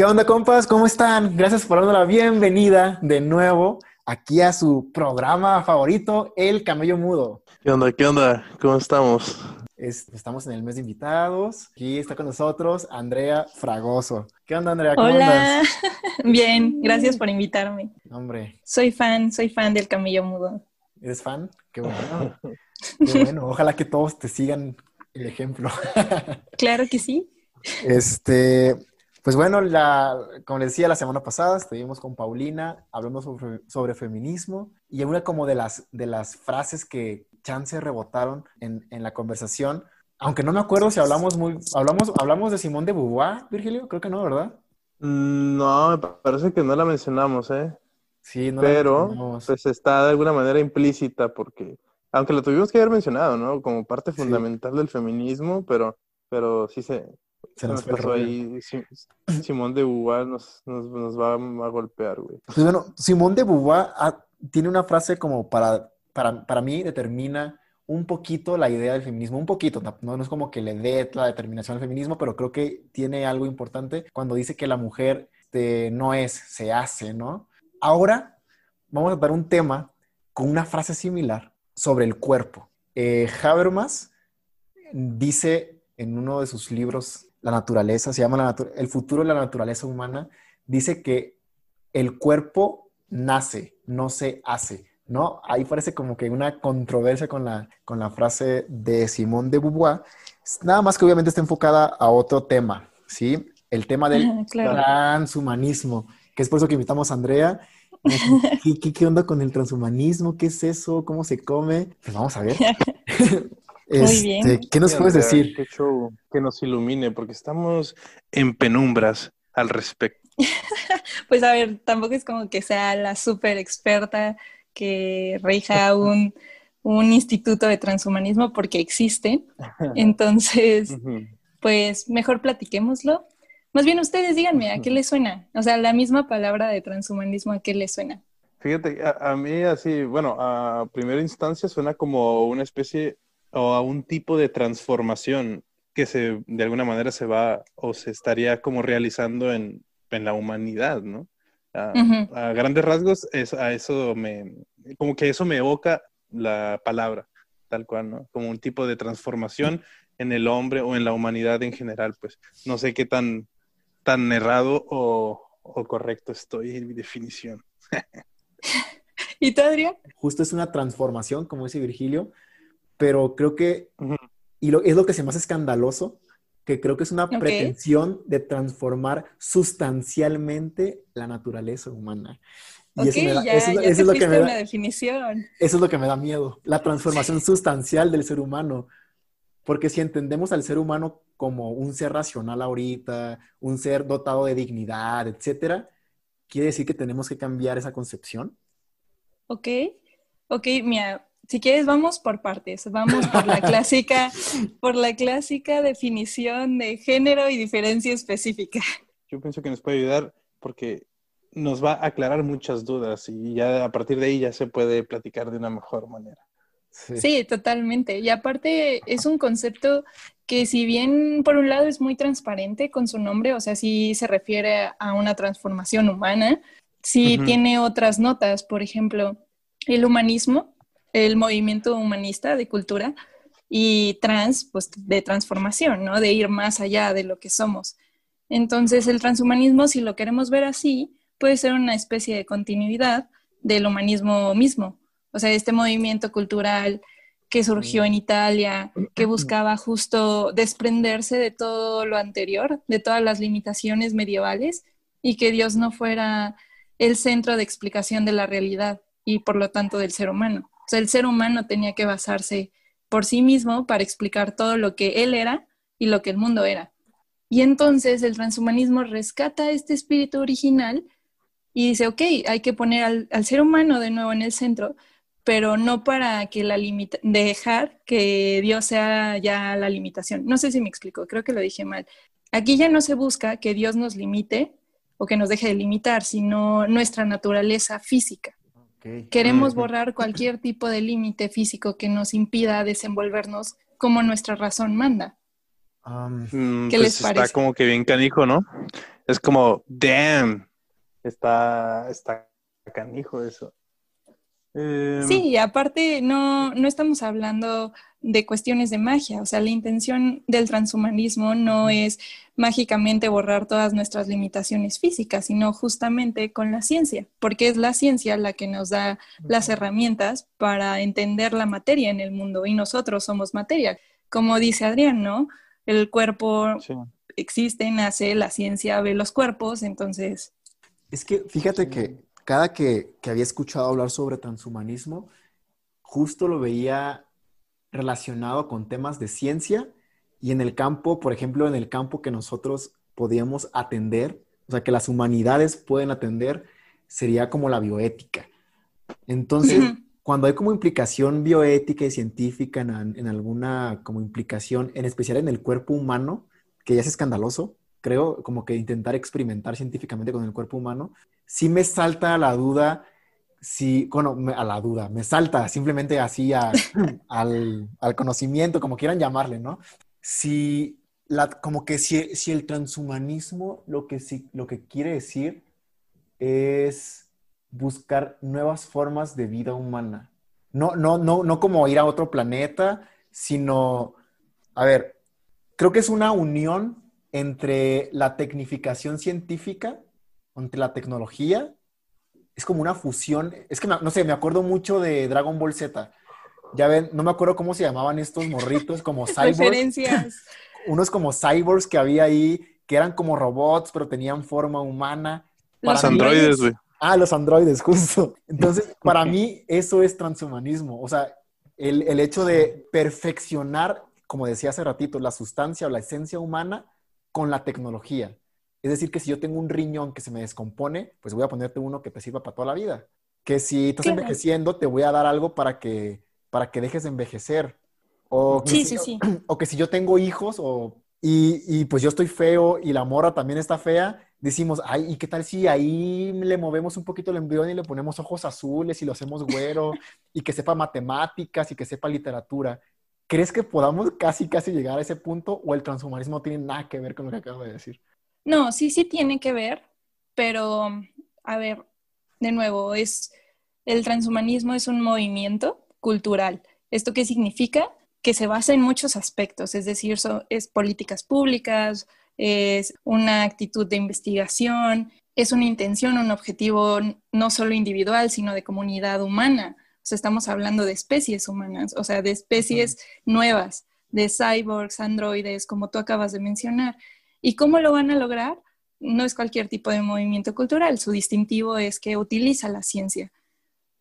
¿Qué onda, compas? ¿Cómo están? Gracias por darnos la bienvenida de nuevo aquí a su programa favorito, El Camello Mudo. ¿Qué onda? ¿Qué onda? ¿Cómo estamos? estamos en el mes de invitados. Aquí está con nosotros Andrea Fragoso. ¿Qué onda, Andrea? ¿Cómo Hola. Bien, gracias por invitarme. Hombre. Soy fan, soy fan del Camello Mudo. ¿Eres fan? Qué bueno. Qué bueno. Ojalá que todos te sigan el ejemplo. Claro que sí. Este, pues bueno, la, como les decía la semana pasada, estuvimos con Paulina hablando sobre, sobre feminismo y una como de las, de las frases que chance rebotaron en, en, la conversación, aunque no me acuerdo si hablamos muy, hablamos, hablamos de Simón de Beauvoir, Virgilio, creo que no, ¿verdad? Mm, no, me parece que no la mencionamos, ¿eh? Sí, no Pero, pues está de alguna manera implícita porque, aunque lo tuvimos que haber mencionado, ¿no? Como parte fundamental del feminismo, pero, pero sí se, se nos pasó ahí. Simón de Beauvoir nos, nos, va a golpear, güey. Pues bueno, Simón de Beauvoir ah, tiene una frase como para, para, para mí determina un poquito la idea del feminismo, un poquito, no, no es como que le dé la determinación al feminismo, pero creo que tiene algo importante cuando dice que la mujer este, no es, se hace, ¿no? Ahora vamos a dar un tema con una frase similar sobre el cuerpo. Eh, Habermas dice en uno de sus libros, La naturaleza, se llama El futuro de la naturaleza humana, dice que el cuerpo nace, no se hace. ¿no? Ahí parece como que una controversia con la, con la frase de Simón de Beauvoir, nada más que obviamente está enfocada a otro tema, ¿sí? El tema del transhumanismo, que es por eso que invitamos a Andrea. ¿Qué, qué, onda con el transhumanismo? ¿Qué es eso? ¿Cómo se come? Pues vamos a ver. Muy bien. Este, ¿Qué nos puedes decir? que nos ilumine, porque estamos en penumbras al respecto. pues a ver, tampoco es como que sea la súper experta que rija un, instituto de transhumanismo porque existe. Entonces, pues mejor platiquémoslo. Más bien ustedes díganme, ¿a qué les suena? O sea, la misma palabra de transhumanismo, ¿a qué les suena? Fíjate, a, mí así, bueno, a primera instancia suena como una especie o a un tipo de transformación que se, de alguna manera se va o se estaría como realizando en, en la humanidad, ¿no? A, grandes rasgos, es, a eso me, como que eso me evoca la palabra, tal cual, ¿no? Como un tipo de transformación en el hombre o en la humanidad en general, pues no sé qué tan, tan errado o, correcto estoy en mi definición. ¿Y tú, Adrián? Justo es una transformación, como dice Virgilio, pero creo que, y lo, es lo que se me hace escandaloso, que creo que es una pretensión de transformar sustancialmente la naturaleza humana. Y eso, es lo que me da, definición. Eso es lo que me da miedo, la transformación sustancial del ser humano. Porque si entendemos al ser humano como un ser racional ahorita, un ser dotado de dignidad, etcétera, quiere decir que tenemos que cambiar esa concepción. Ok, ok, mira, si quieres, vamos por partes. Vamos por la clásica, por la clásica definición de género y diferencia específica. Yo pienso que nos puede ayudar porque nos va a aclarar muchas dudas y ya a partir de ahí ya se puede platicar de una mejor manera. Sí. totalmente. Y aparte es un concepto que si bien por un lado es muy transparente con su nombre, o sea, sí se refiere a una transformación humana, sí tiene otras notas, por ejemplo, el humanismo el movimiento humanista de cultura y trans, pues de transformación, ¿no? De ir más allá de lo que somos. Entonces, el transhumanismo, si lo queremos ver así, puede ser una especie de continuidad del humanismo mismo. O sea, este movimiento cultural que surgió en Italia, que buscaba justo desprenderse de todo lo anterior, de todas las limitaciones medievales, y que Dios no fuera el centro de explicación de la realidad y por lo tanto del ser humano sea, el ser humano tenía que basarse por sí mismo para explicar todo lo que él era y lo que el mundo era. Y entonces el transhumanismo rescata este espíritu original y dice, ok, hay que poner al, ser humano de nuevo en el centro, pero no para que la limita dejar que Dios sea ya la limitación. No sé si me explico, creo que lo dije mal. Aquí ya no se busca que Dios nos limite o que nos deje de limitar, sino nuestra naturaleza física. Queremos borrar cualquier tipo de límite físico que nos impida desenvolvernos como nuestra razón manda. Um, ¿Qué pues les parece? Está como que bien canijo, ¿no? Es como, damn, está, está canijo eso. Em, sí, y aparte no, no estamos hablando de cuestiones de magia, o sea, la intención del transhumanismo no es mágicamente borrar todas nuestras limitaciones físicas, sino justamente con la ciencia, porque es la ciencia la que nos da las herramientas para entender la materia en el mundo y nosotros somos materia. Como dice Adrián, ¿no? El cuerpo existe, nace, la ciencia ve los cuerpos, entonces... Es que fíjate que cada que, que había escuchado hablar sobre transhumanismo, justo lo veía relacionado con temas de ciencia y en el campo, por ejemplo, en el campo que nosotros podíamos atender, o sea, que las humanidades pueden atender, sería como la bioética. Entonces, cuando hay como implicación bioética y científica en, alguna como implicación, en especial en el cuerpo humano, que ya es escandaloso, creo, como que intentar experimentar científicamente con el cuerpo humano, sí me salta la duda si, bueno, a la duda, me salta simplemente así al, conocimiento, como quieran llamarle, ¿no? Si, la, como que si, si el transhumanismo lo que, sí, lo que quiere decir es buscar nuevas formas de vida humana. No, no, no, no como ir a otro planeta, sino, a ver, creo que es una unión entre la tecnificación científica, entre la tecnología es como una fusión. Es que, no sé, me acuerdo mucho de Dragon Ball Z. Ya ven, no me acuerdo cómo se llamaban estos morritos, como cyborgs. Unos como cyborgs que había ahí, que eran como robots, pero tenían forma humana. Los androides, güey. Ah, los androides, justo. Entonces, para mí, eso es transhumanismo. O sea, el, el hecho de perfeccionar, como decía hace ratito, la sustancia o la esencia humana con la tecnología. Es decir, que si yo tengo un riñón que se me descompone, pues voy a ponerte uno que te sirva para toda la vida. Que si estás envejeciendo, te voy a dar algo para que, para que dejes de envejecer. O que, sí, si, sí, sí. o que si yo tengo hijos o, y, y, pues yo estoy feo y la mora también está fea, decimos, ay, ¿y qué tal si ahí le movemos un poquito el embrión y le ponemos ojos azules y lo hacemos güero y que sepa matemáticas y que sepa literatura? ¿Crees que podamos casi, casi llegar a ese punto o el transhumanismo no tiene nada que ver con lo que acabo de decir? No, sí, sí tiene que ver, pero a ver, de nuevo, es el transhumanismo es un movimiento cultural. ¿Esto qué significa? Que se basa en muchos aspectos, es decir, es políticas públicas, es una actitud de investigación, es una intención, un objetivo no solo individual, sino de comunidad humana. O sea, estamos hablando de especies humanas, o sea, de especies nuevas, de cyborgs, androides, como tú acabas de mencionar. ¿Y cómo lo van a lograr? No es cualquier tipo de movimiento cultural, su distintivo es que utiliza la ciencia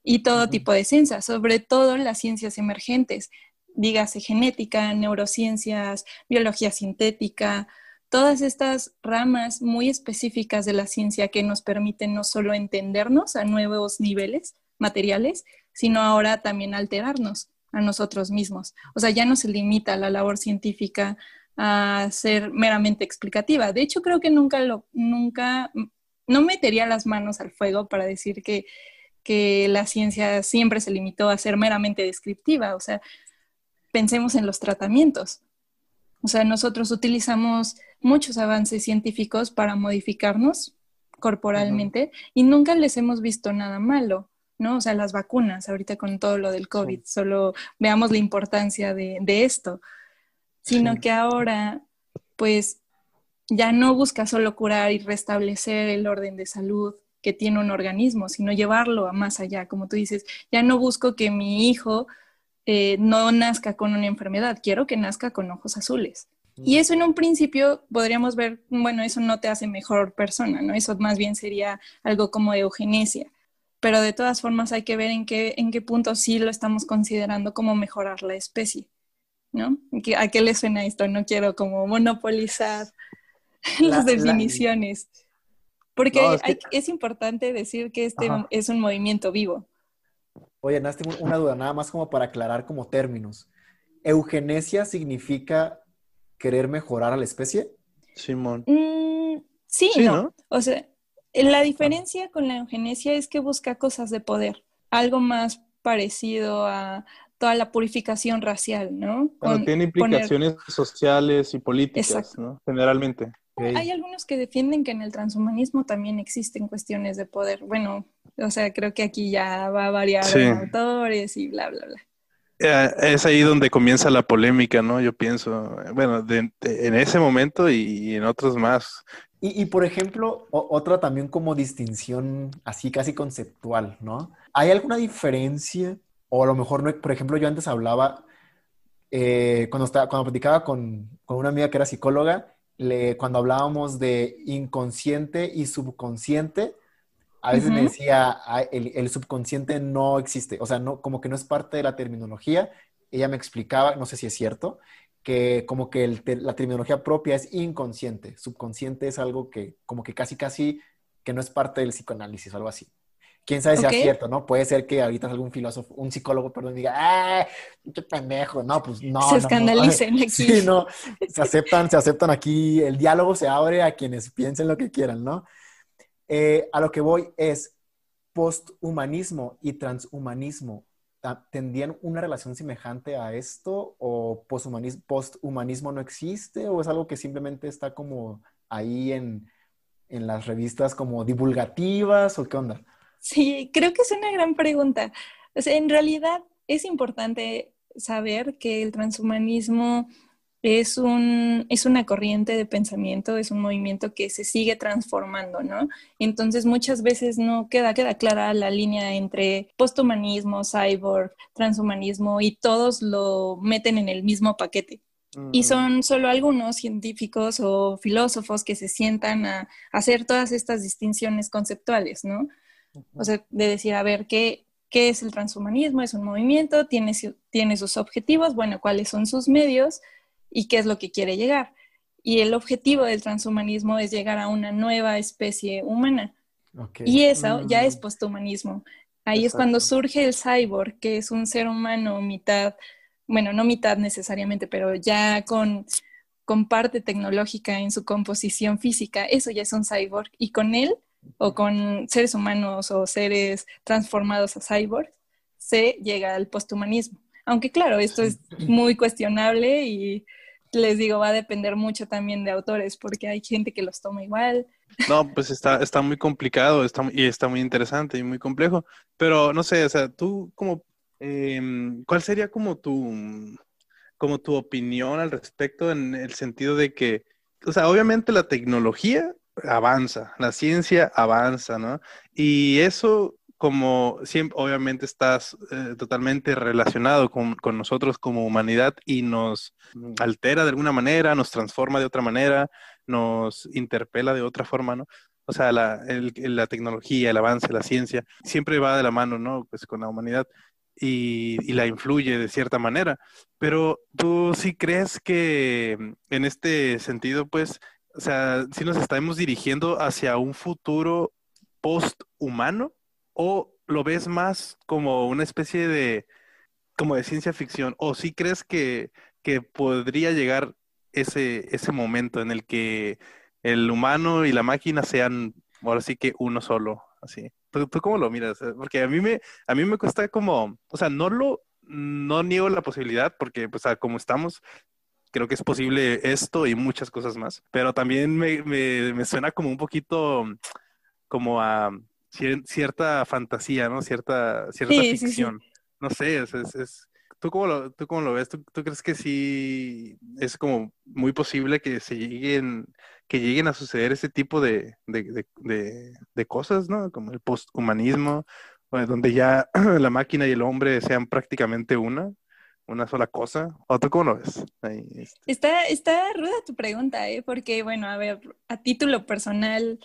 y todo tipo de ciencias, sobre todo las ciencias emergentes, dígase genética, neurociencias, biología sintética, todas estas ramas muy específicas de la ciencia que nos permiten no solo entendernos a nuevos niveles materiales, sino ahora también alterarnos a nosotros mismos. O sea, ya no se limita la labor científica a ser meramente explicativa. De hecho, creo que nunca lo, nunca, no metería las manos al fuego para decir que, que la ciencia siempre se limitó a ser meramente descriptiva. O sea, pensemos en los tratamientos. O sea, nosotros utilizamos muchos avances científicos para modificarnos corporalmente y nunca les hemos visto nada malo, ¿no? O sea, las vacunas, ahorita con todo lo del COVID, solo veamos la importancia de, de esto sino que ahora, pues, ya no busca solo curar y restablecer el orden de salud que tiene un organismo, sino llevarlo a más allá. Como tú dices, ya no busco que mi hijo eh, no nazca con una enfermedad, quiero que nazca con ojos azules. Y eso en un principio podríamos ver, bueno, eso no te hace mejor persona, ¿no? Eso más bien sería algo como eugenesia. Pero de todas formas hay que ver en qué, en qué punto sí lo estamos considerando como mejorar la especie. ¿No? ¿A qué le suena esto? No quiero como monopolizar las definiciones. Porque es, importante decir que este es un movimiento vivo. Oye, Nas, tengo una duda, nada más como para aclarar como términos. ¿Eugenesia significa querer mejorar a la especie? Simón. Mm, sí, no. O sea, la diferencia con la eugenesia es que busca cosas de poder, algo más parecido a toda la purificación racial, ¿no? tiene implicaciones sociales y políticas, ¿no? Generalmente. hay algunos que defienden que en el transhumanismo también existen cuestiones de poder. Bueno, o sea, creo que aquí ya va a variar los autores y bla, bla, bla. Eh, es ahí donde comienza la polémica, ¿no? Yo pienso, bueno, en ese momento y, en otros más. Y, por ejemplo, otra también como distinción así casi conceptual, ¿no? ¿Hay alguna diferencia? O a lo mejor, no, por ejemplo, yo antes hablaba, eh, cuando, estaba, cuando platicaba con, con, una amiga que era psicóloga, le, cuando hablábamos de inconsciente y subconsciente, a veces me decía, el, el, subconsciente no existe, o sea, no, como que no es parte de la terminología. Ella me explicaba, no sé si es cierto, que como que el, la terminología propia es inconsciente, subconsciente es algo que como que casi casi que no es parte del psicoanálisis o algo así. Quién sabe si es cierto, ¿no? Puede ser que ahorita algún filósofo, un psicólogo, perdón, diga, ¡ah! ¡Qué pendejo! No, pues no. Se escandalicen aquí. Sí, no. Se aceptan, se aceptan aquí. El diálogo se abre a quienes piensen lo que quieran, ¿no? Eh, a lo que voy es, posthumanismo y transhumanismo, ¿tendrían una relación semejante a esto? ¿O posthumanismo, posthumanismo no existe? ¿O es algo que simplemente está como ahí en, en las revistas como divulgativas? ¿O qué onda? Sí, creo que es una gran pregunta. O sea, en realidad es importante saber que el transhumanismo es, un, es una corriente de pensamiento, es un movimiento que se sigue transformando, ¿no? Entonces muchas veces no queda, queda clara la línea entre posthumanismo, cyborg, transhumanismo y todos lo meten en el mismo paquete. Y son solo algunos científicos o filósofos que se sientan a, hacer todas estas distinciones conceptuales, ¿no? O sea, de decir, a ver, ¿qué, ¿qué es el transhumanismo? Es un movimiento, tiene, tiene sus objetivos, bueno, ¿cuáles son sus medios? y qué es lo que quiere llegar. Y el objetivo del transhumanismo es llegar a una nueva especie humana. Y eso ya es mm. posthumanismo. Ahí es cuando surge el cyborg, que es un ser humano mitad, bueno, no mitad necesariamente, pero ya con, con parte tecnológica en su composición física. Eso ya es un cyborg. Y con él, o con seres humanos o seres transformados a cyborg, se llega al posthumanismo. Aunque claro, esto es muy cuestionable y les digo, va a depender mucho también de autores, porque hay gente que los toma igual. No, pues está, está muy complicado está, y está muy interesante y muy complejo. Pero no sé, o sea, tú como, em, ¿cuál sería como tu, como tu opinión al respecto en el sentido de que, o sea, obviamente la tecnología avanza, la ciencia avanza, ¿no? Y eso como siempre, obviamente estás eh, totalmente relacionado con, nosotros como humanidad y nos altera de alguna manera, nos transforma de otra manera, nos interpela de otra forma, ¿no? O sea, la, la tecnología, el avance, la ciencia, siempre va de la mano, ¿no? Pues con la humanidad y, y la influye de cierta manera. Pero tú sí crees que en este sentido, pues, o sea, si nos estamos dirigiendo hacia un futuro post-humano, o lo ves más como una especie de, como de ciencia ficción? ¿O sí crees que, podría llegar ese, ese momento en el que el humano y la máquina sean, ahora sí que uno solo, así? ¿Tú, cómo lo miras? Porque a mí me, a mí me cuesta como, o sea, no lo, no niego la posibilidad, porque pues como estamos, creo que es posible esto y muchas cosas más, pero también me, me suena como un poquito como a cierta fantasía, ¿no? Cierta, cierta ficción. No sé, es, es, ¿tú, cómo lo, ¿tú cómo lo ves? ¿Tú, crees que sí es como muy posible que se lleguen, que lleguen a suceder ese tipo de, de, de, de cosas, ¿no? Como el posthumanismo, donde ya la máquina y el hombre sean prácticamente una una sola cosa? ¿O tú cómo lo ves? Este. Está, está ruda tu pregunta, ¿eh? Porque, bueno, a ver, a título personal,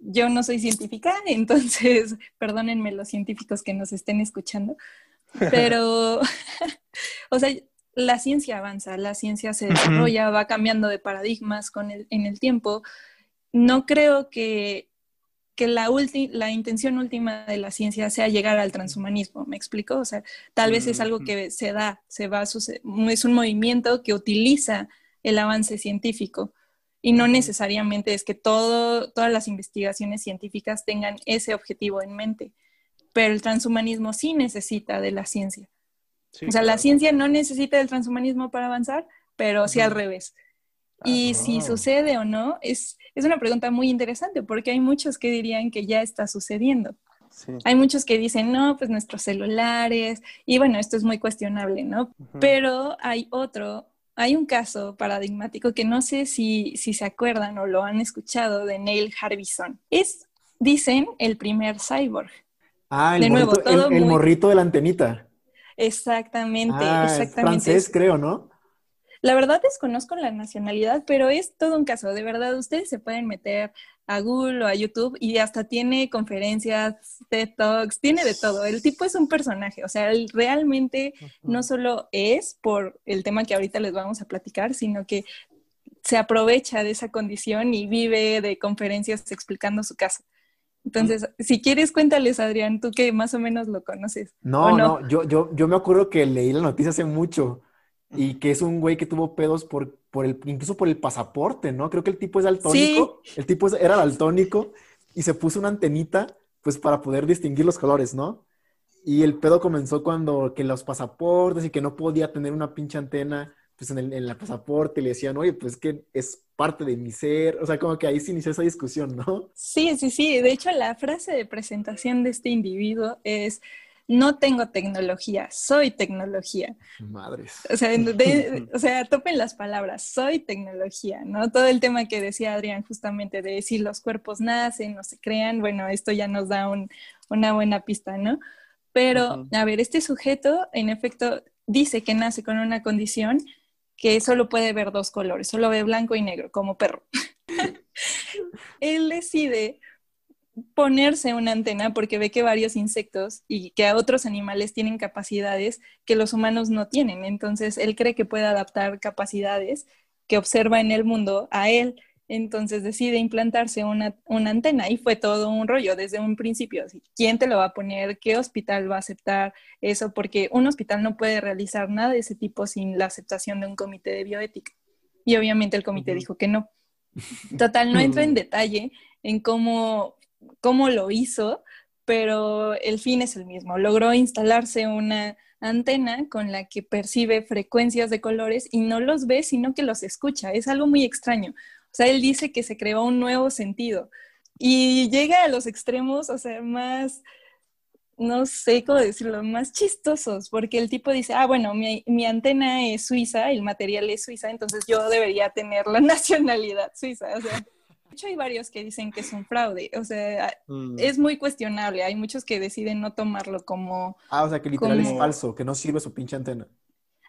yo no soy científica, entonces, perdónenme los científicos que nos estén escuchando, pero, o sea, la ciencia avanza, la ciencia se desarrolla, va cambiando de paradigmas con el, en el tiempo. No creo que que la, la intención última de la ciencia sea llegar al transhumanismo, ¿me explico? O sea, tal vez es algo que se da, se va a es un movimiento que utiliza el avance científico y no necesariamente es que todo, todas las investigaciones científicas tengan ese objetivo en mente, pero el transhumanismo sí necesita de la ciencia. o sea, la ciencia no necesita del transhumanismo para avanzar, pero sí al revés. Y si Ah. sucede o no, es, es una pregunta muy interesante porque hay muchos que dirían que ya está sucediendo. Sí. Hay muchos que dicen, no, pues nuestros celulares, y bueno, esto es muy cuestionable, ¿no? Pero hay otro, hay un caso paradigmático que no sé si, si se acuerdan o lo han escuchado de Neil Harbison. Es, dicen, el primer cyborg. Ah, el, De nuevo, morrito, todo el, el muy- morrito de la antenita. Exactamente, Ah, es exactamente. francés, creo, ¿no? La verdad desconozco la nacionalidad, pero es todo un caso. De verdad, ustedes se pueden meter a Google o a YouTube y hasta tiene conferencias, TED Talks, tiene de todo. El tipo es un personaje, o sea, él realmente no solo es por el tema que ahorita les vamos a platicar, sino que se aprovecha de esa condición y vive de conferencias explicando su caso. Entonces, si quieres, cuéntales, Adrián, tú que más o menos lo conoces. No, ¿O no, yo, yo, yo me acuerdo que leí la noticia hace mucho y que es un güey que tuvo pedos por, por el, incluso por el pasaporte, ¿no? Creo que el tipo es daltónico, el tipo es- era daltónico y se puso una antenita pues para poder distinguir los colores, ¿no? Y el pedo comenzó cuando que los pasaportes y que no podía tener una pinche antena pues en el, en el pasaporte le decían, oye, pues que es parte de mi ser, o sea, como que ahí se inició esa discusión, ¿no? Sí, sí, sí. De hecho, la frase de presentación de este individuo es, no tengo tecnología, soy tecnología. Madres. O sea, de- o sea, topen las palabras, soy tecnología, ¿no? Todo el tema que decía Adrián justamente de si los cuerpos nacen o se crean, bueno, esto ya nos da un- una buena pista, ¿no? Pero, a ver, este sujeto, en efecto, dice que nace con una condición que solo puede ver dos colores, solo ve blanco y negro, como perro. Él decide ponerse una antena porque ve que varios insectos y que otros animales tienen capacidades que los humanos no tienen. Entonces, él cree que puede adaptar capacidades que observa en el mundo a él. Entonces decide implantarse una, una antena y fue todo un rollo desde un principio. ¿Quién te lo va a poner? ¿Qué hospital va a aceptar eso? Porque un hospital no puede realizar nada de ese tipo sin la aceptación de un comité de bioética. Y obviamente el comité Ujú. dijo que no. Total, no entro en detalle en cómo, cómo lo hizo, pero el fin es el mismo. Logró instalarse una antena con la que percibe frecuencias de colores y no los ve, sino que los escucha. Es algo muy extraño. O sea, él dice que se creó un nuevo sentido y llega a los extremos, o sea, más, no sé cómo decirlo, más chistosos, porque el tipo dice, ah, bueno, mi, antena es suiza, el material es suiza, entonces yo debería tener la nacionalidad suiza. O sea, de hecho hay varios que dicen que es un fraude, o sea, Mm. es muy cuestionable. Hay muchos que deciden no tomarlo como, Ah, o sea, que literal es falso, que no sirve su pinche antena.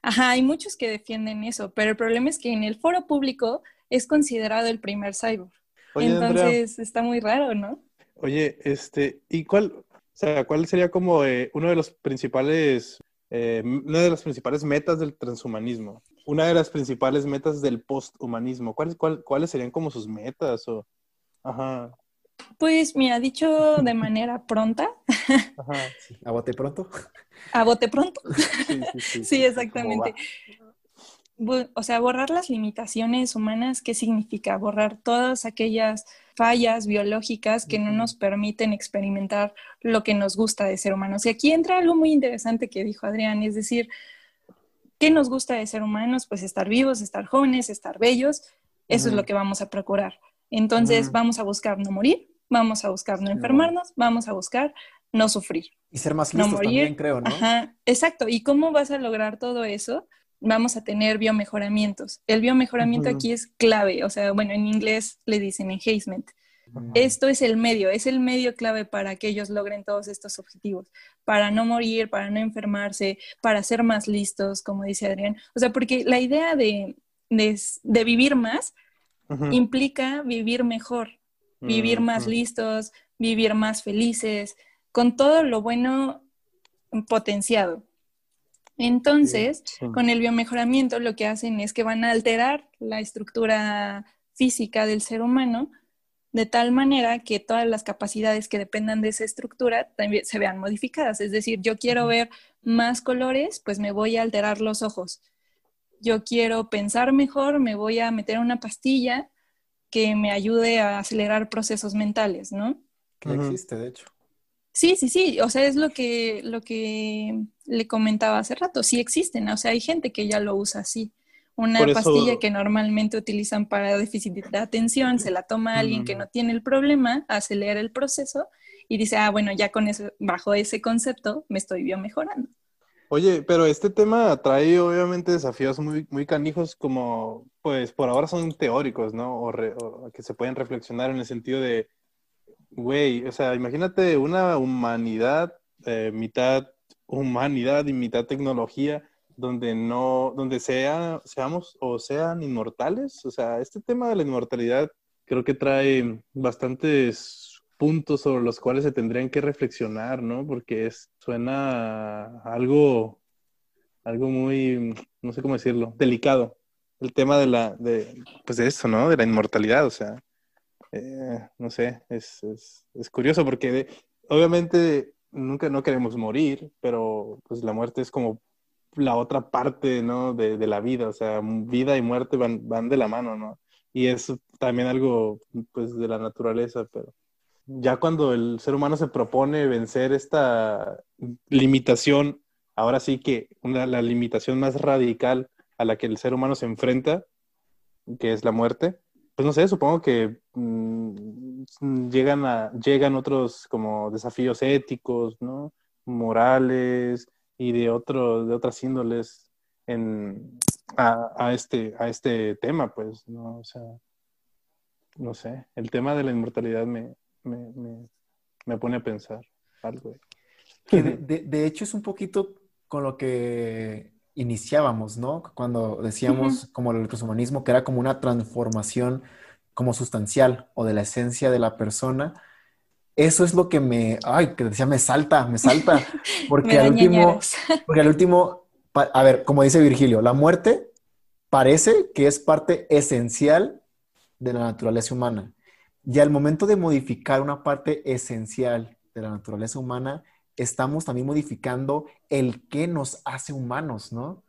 ajá, hay muchos que defienden eso, pero el problema es que en el foro público es considerado el primer cyborg. Oye, Andrea, Entonces está muy raro, ¿no? oye, este, ¿y cuál, o sea, cuál sería como eh, uno de los principales, eh, una de las principales metas del transhumanismo? Una de las principales metas del posthumanismo. ¿Cuáles, cuál- cuáles serían como sus metas? O, ajá, Pues mira, dicho de manera pronta, ajá, Sí, a bote pronto. a bote pronto. sí, sí, sí. Sí, exactamente. O sea, borrar las limitaciones humanas, ¿qué significa? Borrar todas aquellas fallas biológicas que no nos permiten experimentar lo que nos gusta de ser humanos. Y aquí entra algo muy interesante que dijo Adrián, es decir, ¿qué nos gusta de ser humanos? Pues estar vivos, estar jóvenes, estar bellos. Eso es lo que vamos a procurar. Entonces, vamos a buscar no morir, vamos a buscar no enfermarnos, vamos a buscar no sufrir. Y ser más No listos morir. también, creo, ¿no? Ajá, exacto. ¿Y cómo vas a lograr todo eso? Vamos a tener biomejoramientos. El biomejoramiento Ujú. aquí es clave, o sea, bueno, en inglés le dicen enhancement. Mm. Esto es el medio, es el medio clave para que ellos logren todos estos objetivos, para no morir, para no enfermarse, para ser más listos, como dice Adrián. O sea, porque la idea de, de, de vivir más implica vivir mejor, vivir más Ujú. listos, vivir más felices, con todo lo bueno potenciado. Entonces, Sí. con el biomejoramiento lo que hacen es que van a alterar la estructura física del ser humano de tal manera que todas las capacidades que dependan de esa estructura también se vean modificadas. Es decir, yo quiero ver más colores, pues me voy a alterar los ojos. Yo quiero pensar mejor, me voy a meter una pastilla que me ayude a acelerar procesos mentales, ¿no? Que existe, de hecho. Sí, sí, sí, o sea, es lo que, lo que le comentaba hace rato, sí existen, o sea, hay gente que ya lo usa así. Una pastilla que normalmente utilizan para déficit de atención, se la toma alguien que no tiene el problema, acelera el proceso y dice, ah, bueno, ya con eso, bajo ese concepto, me estoy mejorando. Oye, pero este tema trae obviamente desafíos muy, muy canijos como, pues por ahora son teóricos, ¿no? O, que se pueden reflexionar en el sentido de, güey, o sea, imagínate una humanidad, eh, mitad humanidad y mitad tecnología, donde no, donde sea, seamos o sean inmortales. O sea, este tema de la inmortalidad creo que trae bastantes puntos sobre los cuales se tendrían que reflexionar, ¿no? Porque es, suena algo, algo muy, no sé cómo decirlo, delicado. El tema de la, de, pues de eso, ¿no? De la inmortalidad, o sea, eh, no sé, es, es, es curioso porque obviamente nunca no queremos morir, pero pues la muerte es como la otra parte, ¿no? De, de la vida, o sea, vida y muerte van, van de la mano, ¿no? Y es también algo, pues, de la naturaleza, pero ya cuando el ser humano se propone vencer esta limitación, ahora sí que la limitación más radical a la que el ser humano se enfrenta, que es la muerte, pues no sé, supongo que mm, llegan, a, llegan otros como desafíos éticos, ¿no? morales y de, otro, de otras índoles en, a, este, a este tema, pues, ¿no? O sea, no sé, el tema de la inmortalidad me, me, pone a pensar algo. de, hecho es un poquito con lo que iniciábamos, ¿no? Cuando decíamos como el transhumanismo, que era como una transformación como sustancial o de la esencia de la persona. Eso es lo que me, ay, que decía, me salta, me salta, porque al último, porque al último, a ver, como dice Virgilio, la muerte parece que es parte esencial de la naturaleza humana. Y al momento de modificar una parte esencial de la naturaleza humana, estamos también modificando el que nos hace humanos, ¿no?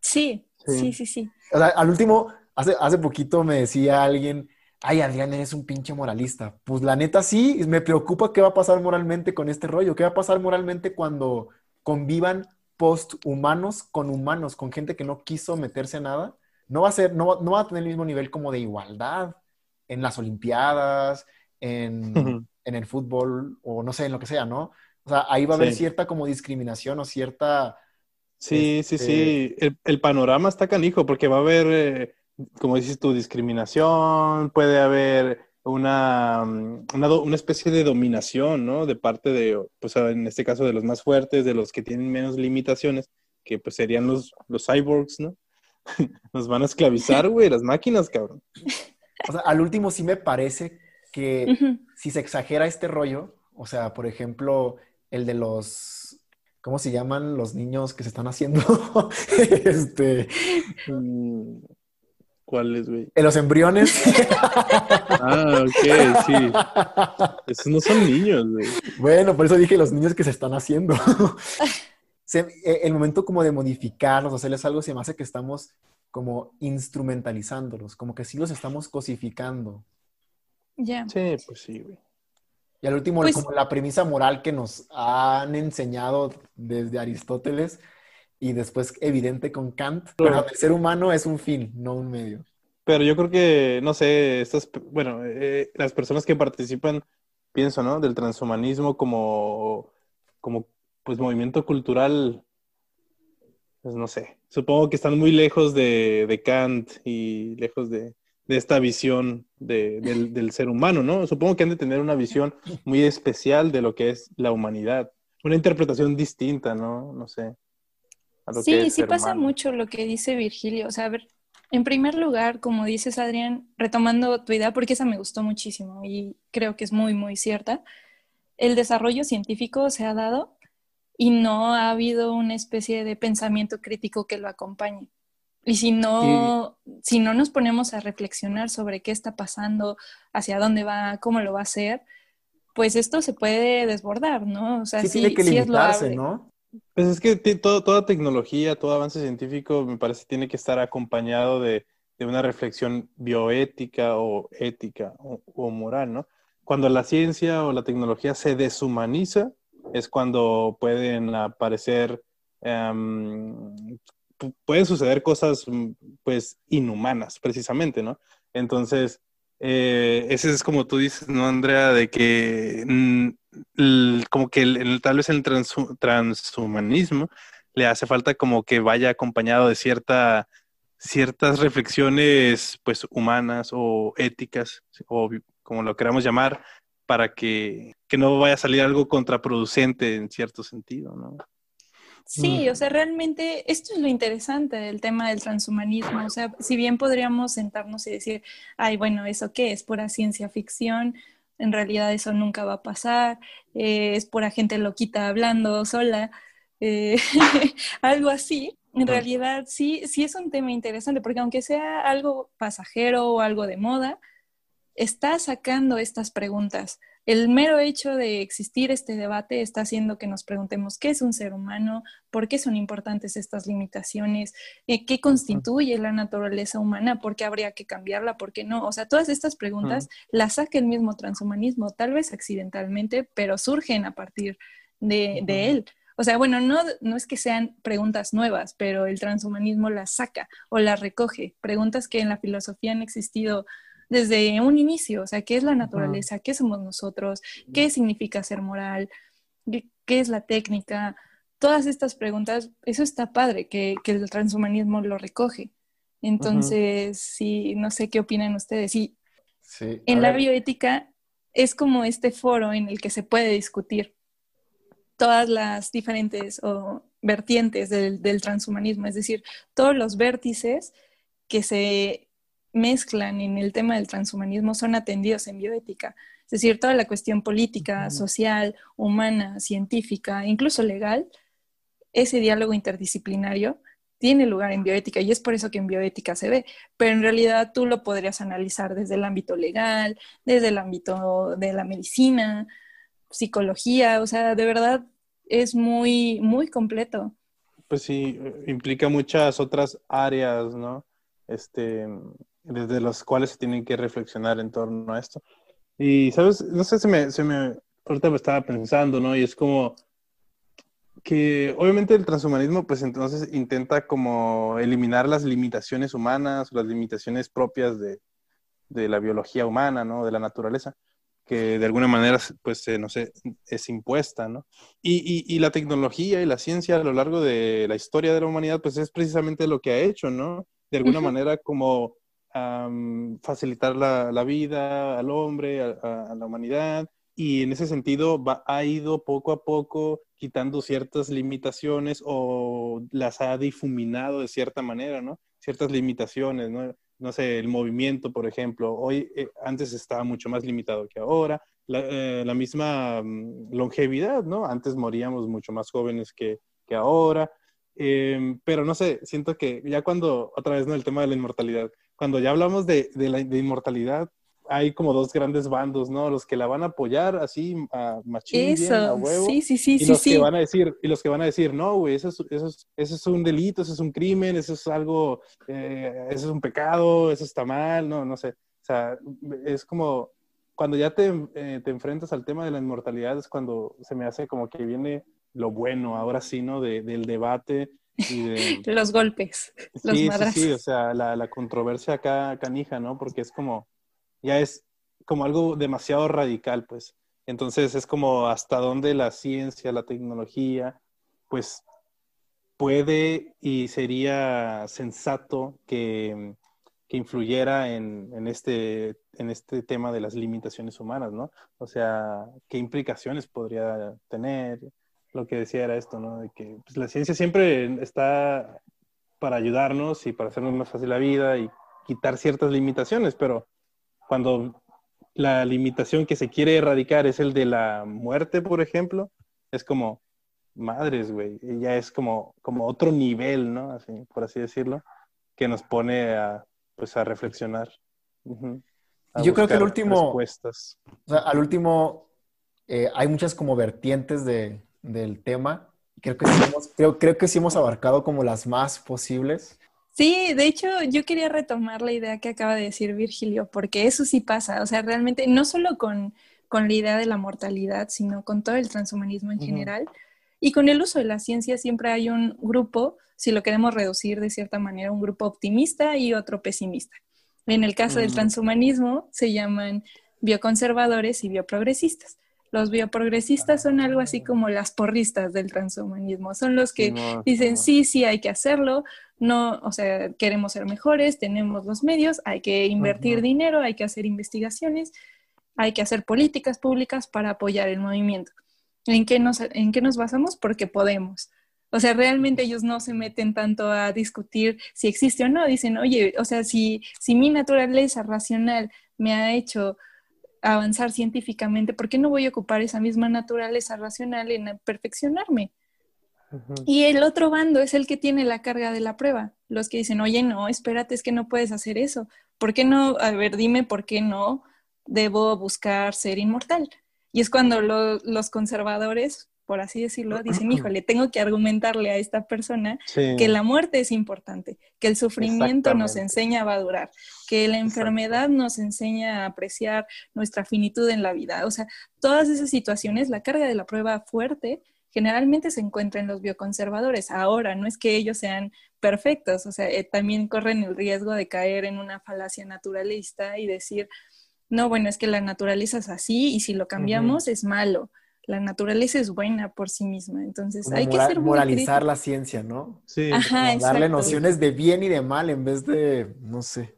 Sí, sí, sí, sí. O sea, al último, hace, hace poquito me decía alguien, ay, Adrián, eres un pinche moralista. Pues la neta sí, me preocupa qué va a pasar moralmente con este rollo, qué va a pasar moralmente cuando convivan post-humanos con humanos, con gente que no quiso meterse a nada. No va a ser, no, no va a tener el mismo nivel como de igualdad en las Olimpiadas, en, el fútbol o no sé, en lo que sea, ¿no? O sea, ahí va a haber cierta como discriminación o cierta... Sí, sí, sí. Este el, panorama está canijo porque va a haber, eh, como dices tú, discriminación, puede haber una, una, especie de dominación, ¿no? De parte de, pues en este caso, de los más fuertes, de los que tienen menos limitaciones, que pues serían los, los cyborgs, ¿no? Nos van a esclavizar, güey, las máquinas, cabrón. O sea, al último sí me parece que si se exagera este rollo, o sea, por ejemplo, el de los, ¿cómo se llaman los niños que se están haciendo? este... ¿Cuáles, güey? En los embriones. ah, ok, sí. Esos no son niños, güey. Bueno, por eso dije los niños que se están haciendo. E, el momento como de modificarlos, hacerles algo, se me hace que estamos como instrumentalizándolos, como que sí los estamos cosificando. Ya. Sí, pues sí, güey. Y al último, pues como la premisa moral que nos han enseñado desde Aristóteles y después evidente con Kant, pero el ser humano es un fin, no un medio. Pero yo creo que, no sé, estas, bueno, eh, las personas que participan, pienso, ¿no? Del transhumanismo como, como, pues, movimiento cultural pues no sé, supongo que están muy lejos de, Kant y lejos de, esta visión del, ser humano, ¿no? Supongo que han de tener una visión muy especial de lo que es la humanidad, una interpretación distinta, ¿no? No sé. Sí, sí pasa mucho lo que dice Virgilio. O sea, a ver, en primer lugar, como dices, Adrián, retomando tu idea, porque esa me gustó muchísimo y creo que es muy, muy cierta, el desarrollo científico se ha dado y no ha habido una especie de pensamiento crítico que lo acompañe. Y si no, si no nos ponemos a reflexionar sobre qué está pasando, hacia dónde va, cómo lo va a hacer, pues esto se puede desbordar, ¿no? O sea, sí, tiene que limitarse, ¿no? Pues es que toda tecnología, todo avance científico, me parece, tiene que estar acompañado de, una reflexión bioética o ética o, o, moral, ¿no? Cuando la ciencia o la tecnología se deshumaniza, es cuando pueden aparecer em, pueden suceder cosas, mm, pues, inhumanas, precisamente, ¿no? Entonces, eh, ese es como tú dices, ¿no, Andrea? De que mm, como que tal vez el transhumanismo le hace falta como que vaya acompañado de cierta, ciertas reflexiones, pues, humanas o éticas, o como lo queramos llamar, para que, que no vaya a salir algo contraproducente en cierto sentido, ¿no? Sí, o sea, realmente esto es lo interesante del tema del transhumanismo. O sea, si bien podríamos sentarnos y decir, ay, bueno, ¿eso qué? Es pura ciencia ficción, en realidad eso nunca va a pasar, eh, es pura gente loquita hablando sola, eh, algo así. En realidad sí, sí es un tema interesante, porque aunque sea algo pasajero o algo de moda, está sacando estas preguntas el mero hecho de existir este debate está haciendo que nos preguntemos qué es un ser humano, por qué son importantes estas limitaciones, eh, qué constituye la naturaleza humana, por qué habría que cambiarla, por qué no. O sea, todas estas preguntas las saca el mismo transhumanismo, tal vez accidentalmente, pero surgen a partir de, él. O sea, bueno, no, no es que sean preguntas nuevas, pero el transhumanismo las saca o las recoge. Preguntas que en la filosofía han existido desde un inicio, o sea, ¿qué es la naturaleza? ¿Qué somos nosotros? ¿Qué significa ser moral? ¿Qué es la técnica? Todas estas preguntas, eso está padre, que, el transhumanismo lo recoge. Entonces, sí, no sé qué opinan ustedes. Sí, en la bioética es como este foro en el que se puede discutir todas las diferentes vertientes del, del, transhumanismo, es decir, todos los vértices que se mezclan en el tema del transhumanismo son atendidos en bioética. Es decir, toda la cuestión política, social, humana, científica, incluso legal, ese diálogo interdisciplinario tiene lugar en bioética y es por eso que en bioética se ve, pero en realidad tú lo podrías analizar desde el ámbito legal, desde el ámbito de la medicina, psicología, o sea, de verdad es muy, muy completo. Pues sí, implica muchas otras áreas, ¿no? Este, desde los cuales se tienen que reflexionar en torno a esto. Y, ¿sabes? No sé, se me, se me, ahorita me estaba pensando, ¿no? Y es como que obviamente el transhumanismo pues entonces intenta como eliminar las limitaciones humanas, las limitaciones propias de, de la biología humana, ¿no? De la naturaleza que de alguna manera, pues, no sé, es impuesta, ¿no? Y, y, y, la tecnología y la ciencia a lo largo de la historia de la humanidad, pues es precisamente lo que ha hecho, ¿no? De alguna manera como facilitar la, vida al hombre, a, la humanidad. Y en ese sentido ha ido poco a poco quitando ciertas limitaciones o las ha difuminado de cierta manera, ¿no? Ciertas limitaciones, ¿no? No sé, el movimiento, por ejemplo, hoy, eh, antes estaba mucho más limitado que ahora. La, eh, misma mm, longevidad, ¿no? Antes moríamos mucho más jóvenes que, que ahora. Em, pero no sé, siento que ya cuando, otra vez, ¿no? El tema de la inmortalidad, cuando ya hablamos de, de la de inmortalidad, hay como dos grandes bandos, ¿no? Los que la van a apoyar así a machín, a huevo. Sí, sí, sí, y los que van a decir, y los que van a decir, no, güey, eso es, eso, es, eso es un delito, eso es un crimen, eso es algo, eh, eso es un pecado, eso está mal, no, no sé. O sea, es como cuando ya te, eh, te enfrentas al tema de la inmortalidad, es cuando se me hace como que viene lo bueno, ahora sí, ¿no? De, del debate y de... los golpes, los sí, Sí, sí, o sea, la, la, controversia acá canija, ¿no? Porque es como, ya es como algo demasiado radical, pues. Entonces es como hasta dónde la ciencia, la tecnología, pues puede y sería sensato que, que influyera en, en, este, en este tema de las limitaciones humanas, ¿no? O sea, qué implicaciones podría tener, lo que decía era esto, ¿no? De que pues, la ciencia siempre está para ayudarnos y para hacernos más fácil la vida y quitar ciertas limitaciones, pero cuando la limitación que se quiere erradicar es el de la muerte, por ejemplo, es como, madres, güey, ya es como, como otro nivel, ¿no? Así, por así decirlo, que nos pone a, pues, a reflexionar. Yo creo que el último, o sea, al último, eh, hay muchas como vertientes de, del tema. Creo que, sí hemos, creo, creo que sí hemos abarcado como las más posibles. Sí, de hecho yo quería retomar la idea que acaba de decir Virgilio, porque eso sí pasa, o sea, realmente no solo con, con la idea de la mortalidad, sino con todo el transhumanismo en general y con el uso de la ciencia siempre hay un grupo si lo queremos reducir de cierta manera, un grupo optimista y otro pesimista. En el caso del transhumanismo se llaman bioconservadores y bioprogresistas. Los bioprogresistas son algo así como las porristas del transhumanismo, son los que dicen sí, sí, hay que hacerlo, no, o sea, queremos ser mejores, tenemos los medios, hay que invertir dinero, hay que hacer investigaciones, hay que hacer políticas públicas para apoyar el movimiento. ¿En qué nos, en qué nos basamos? Porque podemos. O sea, realmente ellos no se meten tanto a discutir si existe o no. Dicen, oye, o sea, si, si mi naturaleza racional me ha hecho avanzar científicamente, ¿por qué no voy a ocupar esa misma naturaleza racional en perfeccionarme? Y el otro bando es el que tiene la carga de la prueba. Los que dicen, oye, no, espérate, es que no puedes hacer eso. ¿Por qué no? A ver, dime por qué no debo buscar ser inmortal. Y es cuando los conservadores, por así decirlo, dicen, híjole, tengo que argumentarle a esta persona que la muerte es importante, que el sufrimiento nos enseña a durar, que la enfermedad nos enseña a apreciar nuestra finitud en la vida. O sea, todas esas situaciones, la carga de la prueba fuerte generalmente se encuentra en los bioconservadores. Ahora, no es que ellos sean perfectos, o sea, eh, también corren el riesgo de caer en una falacia naturalista y decir, no, bueno, es que la naturaleza es así y si lo cambiamos es malo. La naturaleza es buena por sí misma, entonces hay que ser moralizar la ciencia, ¿no? Sí. Ajá, darle nociones de bien y de mal en vez de, no sé.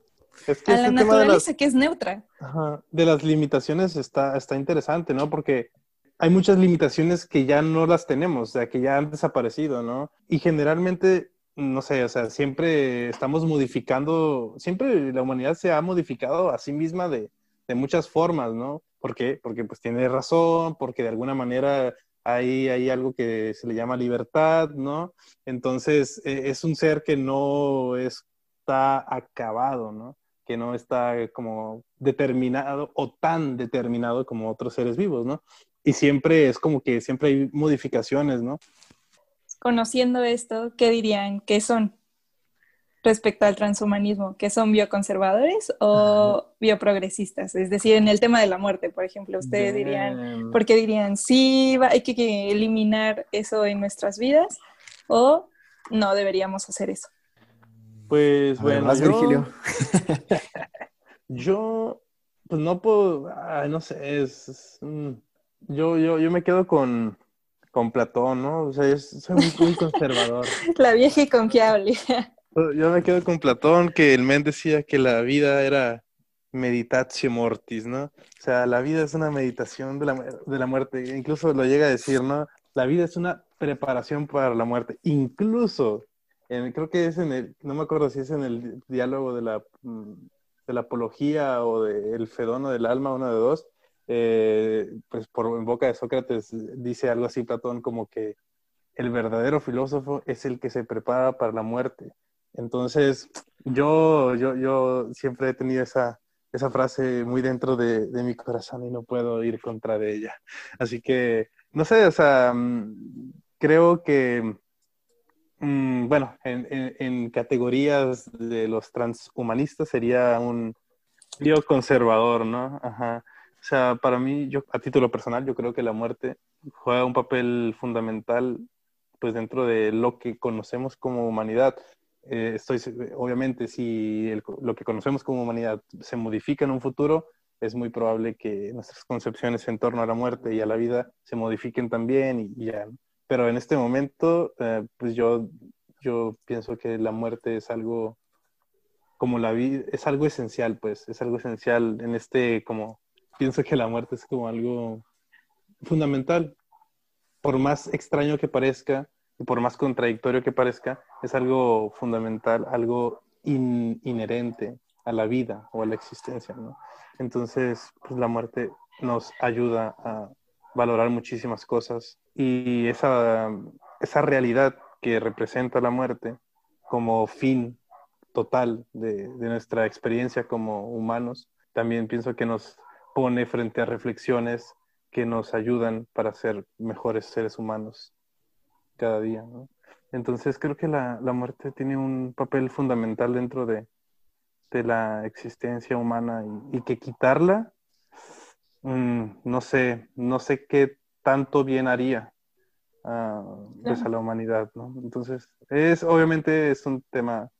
Es que a la naturaleza que es neutra. Ajá, de las limitaciones está, está interesante, ¿no? Porque hay muchas limitaciones que ya no las tenemos, o sea, que ya han desaparecido, ¿no? Y generalmente, no sé, o sea, siempre estamos modificando, siempre la humanidad se ha modificado a sí misma de, de muchas formas, ¿no? ¿Por qué? Porque pues tiene razón, porque de alguna manera hay, hay algo que se le llama libertad, ¿no? Entonces e, es un ser que no está acabado, ¿no? Que no está como determinado o tan determinado como otros seres vivos, ¿no? Y siempre es como que siempre hay modificaciones, ¿no? Conociendo esto, ¿qué dirían que son? Respecto al transhumanismo, que son bioconservadores o bioprogresistas, es decir, en el tema de la muerte, por ejemplo, ustedes dirían, ¿por qué dirían sí, hay que, eliminar eso en nuestras vidas o no deberíamos hacer eso? Pues bueno, yo, yo, pues no puedo, no sé, es, mm, yo, yo, yo me quedo con, con Platón, ¿no? O sea, soy muy conservador. La vieja y confiable. Yo me quedo con Platón, que el men decía que la vida era meditatio mortis, ¿no? O sea, la vida es una meditación de la, de la muerte. Incluso lo llega a decir, ¿no? La vida es una preparación para la muerte. Incluso, creo que es en el, no me acuerdo si es en el diálogo de la, mm, de la apología o del fedono del alma, uno de dos, eh, pues por en boca de Sócrates dice algo así Platón como que el verdadero filósofo es el que se prepara para la muerte entonces, yo, yo, yo siempre he tenido esa, esa frase muy dentro de, mi corazón y no puedo ir contra de ella. Así que, no sé, o sea, mm, creo que, mm, bueno, en, en, categorías de los transhumanistas sería un bioconservador, ¿no? Ajá. O sea, para mí, yo, a título personal, yo creo que la muerte juega un papel fundamental, pues, dentro de lo que conocemos como humanidad. Eh, estoy, obviamente, si lo que conocemos como humanidad se modifica en un futuro, es muy probable que nuestras concepciones en torno a la muerte y a la vida se modifiquen también y, ya. Pero en este momento, eh, pues yo, yo pienso que la muerte es algo como la vida, es algo esencial, pues, es algo esencial en este, como, pienso que la muerte es como algo fundamental. Por más extraño que parezca, y por más contradictorio que parezca, es algo fundamental, algo inherente a la vida o a la existencia, ¿no? Entonces, pues la muerte nos ayuda a valorar muchísimas cosas y esa, esa realidad que representa la muerte como fin total de, de nuestra experiencia como humanos, también pienso que nos pone frente a reflexiones que nos ayudan para ser mejores seres humanos cada día, ¿no? Entonces creo que la, la, muerte tiene un papel fundamental dentro de, de la existencia humana y, que quitarla, mm, no sé, no sé qué tanto bien haría a, pues, a la humanidad, ¿no? Entonces, es obviamente es un tema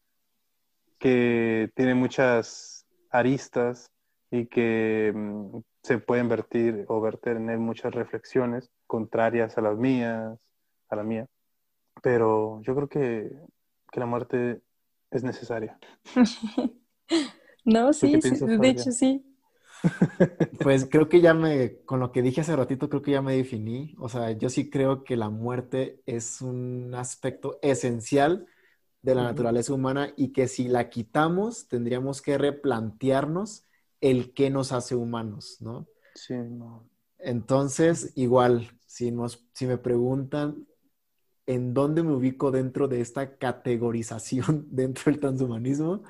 que tiene muchas aristas y que mm, se pueden vertir o verter en él muchas reflexiones contrarias a las mías, a la mía. Pero yo creo que, que la muerte es necesaria. no, sí, de hecho sí. Pues creo que ya me, con lo que dije hace ratito, creo que ya me definí. O sea, yo sí creo que la muerte es un aspecto esencial de la naturaleza humana y que si la quitamos, tendríamos que replantearnos el qué nos hace humanos, ¿no? Sí, no. Entonces, igual, si, nos, si me preguntan en dónde me ubico dentro de esta categorización dentro del transhumanismo,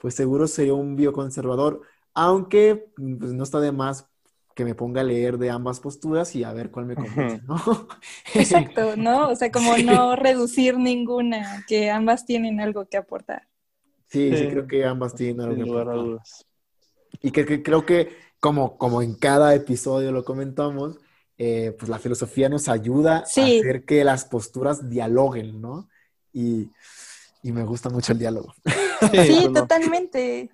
pues seguro sería un bioconservador, aunque pues, no está de más que me ponga a leer de ambas posturas y a ver cuál me convence, ¿no? Exacto, ¿no? O sea, como no reducir ninguna, que ambas tienen algo que aportar. Sí, sí, creo que ambas tienen algo que aportar. Y que, creo que, como, como en cada episodio lo comentamos, eh, pues la filosofía nos ayuda a hacer que las posturas dialoguen, ¿no? Y, me gusta mucho el diálogo. Sí, totalmente.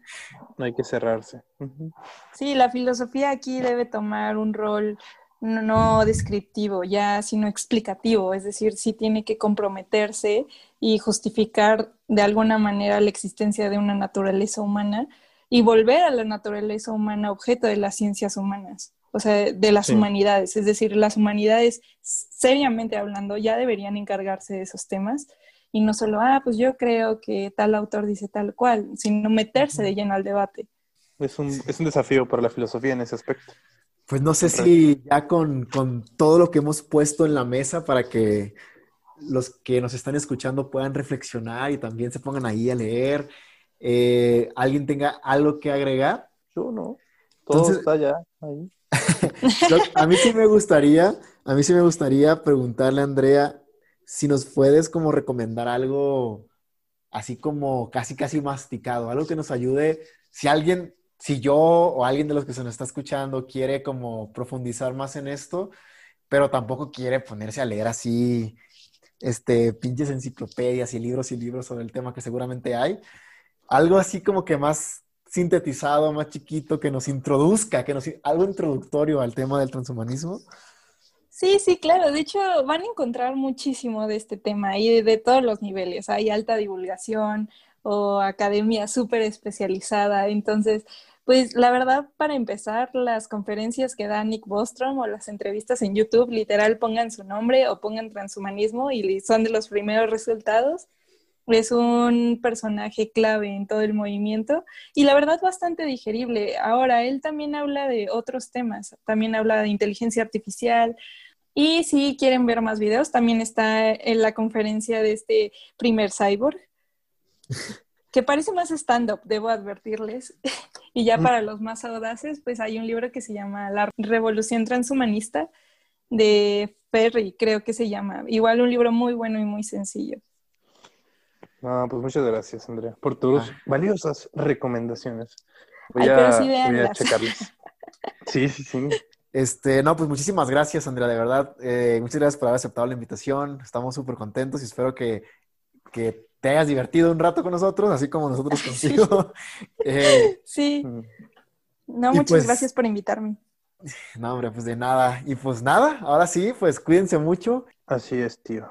No hay que cerrarse. Sí, la filosofía aquí debe tomar un rol no, descriptivo, ya, sino explicativo, es decir, sí tiene que comprometerse y justificar de alguna manera la existencia de una naturaleza humana y volver a la naturaleza humana objeto de las ciencias humanas, o sea, de las humanidades. Es decir, las humanidades, seriamente hablando, ya deberían encargarse de esos temas y no solo, ah, pues yo creo que tal autor dice tal cual, sino meterse de lleno al debate. Es un, es un desafío para la filosofía en ese aspecto. Pues no sé si ya con, con todo lo que hemos puesto en la mesa para que los que nos están escuchando puedan reflexionar y también se pongan ahí a leer eh, ¿Alguien tenga algo que agregar? Yo no. Todo está ya ahí. a mí sí me gustaría, a mí sí me gustaría preguntarle a Andrea si nos puedes como recomendar algo así como casi casi masticado, algo que nos ayude, si alguien, si yo o alguien de los que se nos está escuchando quiere como profundizar más en esto, pero tampoco quiere ponerse a leer así, este, pinches enciclopedias y libros y libros sobre el tema que seguramente hay, algo así como que más sintetizado, más chiquito, que nos introduzca, que nos, algo introductorio al tema del transhumanismo. Sí, sí, claro. De hecho, van a encontrar muchísimo de este tema y de, todos los niveles. Hay alta divulgación o academia súper especializada. Entonces, pues la verdad, para empezar, las conferencias que da Nick Bostrom o las entrevistas en YouTube, literal, pongan su nombre o pongan transhumanismo y son de los primeros resultados es un personaje clave en todo el movimiento y la verdad bastante digerible. Ahora, él también habla de otros temas, también habla de inteligencia artificial y si quieren ver más videos, también está en la conferencia de este primer cyborg, que parece más stand-up, debo advertirles. y ya para los más audaces, pues hay un libro que se llama La Revolución Transhumanista de Ferry, creo que se llama. Igual un libro muy bueno y muy sencillo. No, pues muchas gracias, Andrea, por tus ah. valiosas recomendaciones. Voy, a, sí checarlas. Sí, sí, sí. Este, no, pues muchísimas gracias, Andrea, de verdad. Eh, muchas gracias por haber aceptado la invitación. Estamos súper contentos y espero que, te hayas divertido un rato con nosotros, así como nosotros contigo. Eh, sí. Mm. No, muchas pues gracias por invitarme. No, hombre, pues de nada. Y pues nada, ahora sí, pues cuídense mucho. Así es, tío.